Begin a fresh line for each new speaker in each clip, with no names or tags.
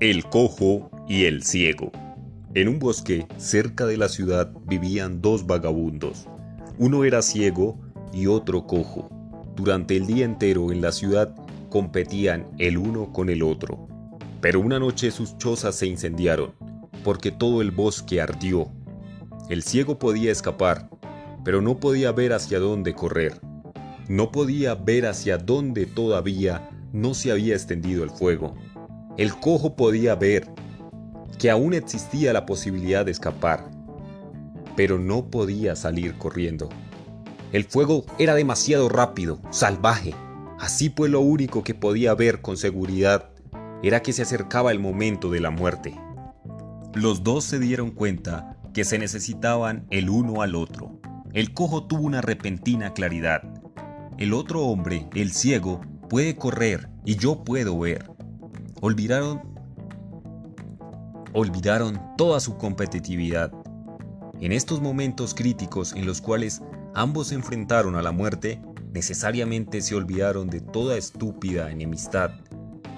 El cojo y el ciego. En un bosque cerca de la ciudad vivían dos vagabundos. Uno era ciego y otro cojo. Durante el día entero en la ciudad competían el uno con el otro. Pero una noche sus chozas se incendiaron, porque todo el bosque ardió. El ciego podía escapar, pero no podía ver hacia dónde correr. No podía ver hacia dónde todavía no se había extendido el fuego. El cojo podía ver que aún existía la posibilidad de escapar, pero no podía salir corriendo. El fuego era demasiado rápido, salvaje. Así pues lo único que podía ver con seguridad era que se acercaba el momento de la muerte. Los dos se dieron cuenta que se necesitaban el uno al otro. El cojo tuvo una repentina claridad. El otro hombre, el ciego, puede correr y yo puedo ver. Olvidaron olvidaron toda su competitividad. En estos momentos críticos en los cuales ambos se enfrentaron a la muerte, necesariamente se olvidaron de toda estúpida enemistad.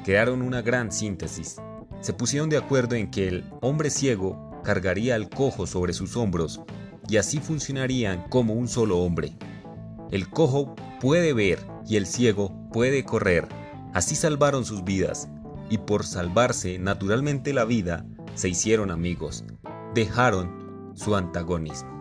Crearon una gran síntesis. Se pusieron de acuerdo en que el hombre ciego cargaría al cojo sobre sus hombros y así funcionarían como un solo hombre. El cojo puede ver y el ciego puede correr. Así salvaron sus vidas y por salvarse naturalmente la vida, se hicieron amigos, dejaron su antagonismo.